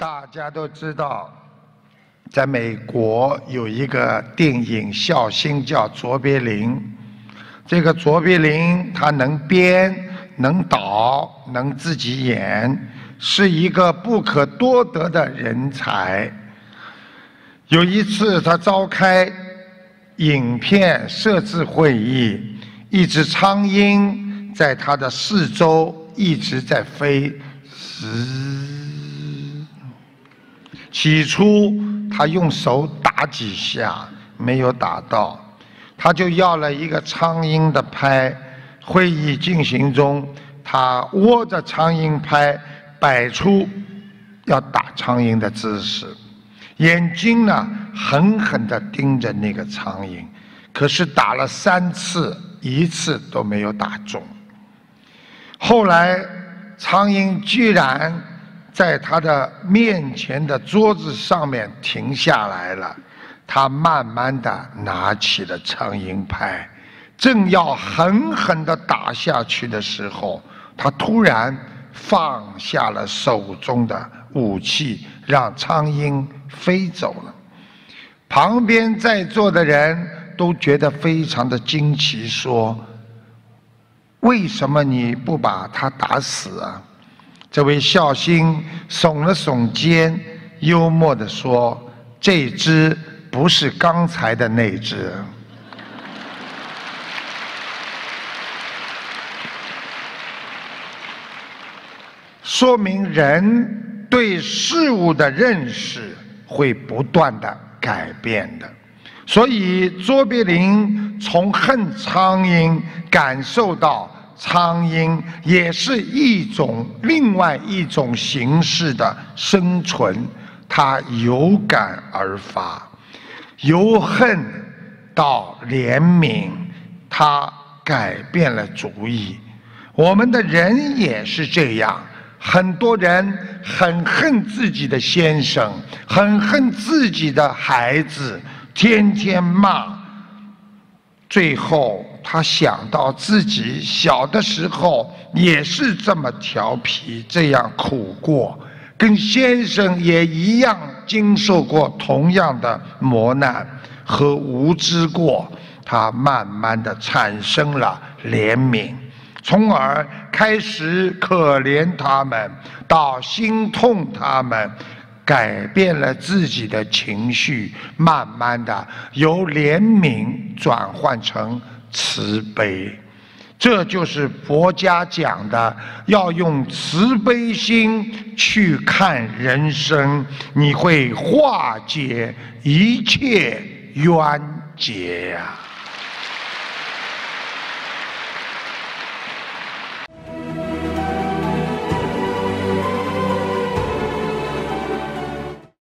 大家都知道，在美国有一个电影笑星叫卓别林。这个卓别林他能编、能导、能自己演，是一个不可多得的人才。有一次他召开影片摄制会议，一只苍蝇在他的四周一直在飞，嘶。起初，他用手打几下，没有打到，他就要了一个苍蝇的拍。会议进行中，他握着苍蝇拍，摆出要打苍蝇的姿势，眼睛呢狠狠地盯着那个苍蝇。可是打了三次，一次都没有打中。后来，苍蝇居然。在他的面前的桌子上面停下来了，他慢慢的拿起了苍蝇拍，正要狠狠的打下去的时候，他突然放下了手中的武器，让苍蝇飞走了。旁边在座的人都觉得非常的惊奇，说：“为什么你不把他打死啊？”这位孝星耸了耸肩，幽默地说：“这只不是刚才的那只。”说明人对事物的认识会不断的改变的。所以卓别林从恨苍蝇感受到。苍蝇也是一种另外一种形式的生存，它有感而发，由恨到怜悯，它改变了主意。我们的人也是这样，很多人很恨自己的先生，很恨自己的孩子，天天骂。最后，他想到自己小的时候也是这么调皮，这样苦过，跟先生也一样经受过同样的磨难和无知过。他慢慢的产生了怜悯，从而开始可怜他们，到心痛他们。改变了自己的情绪，慢慢的由怜悯转换成慈悲，这就是佛家讲的，要用慈悲心去看人生，你会化解一切冤结呀。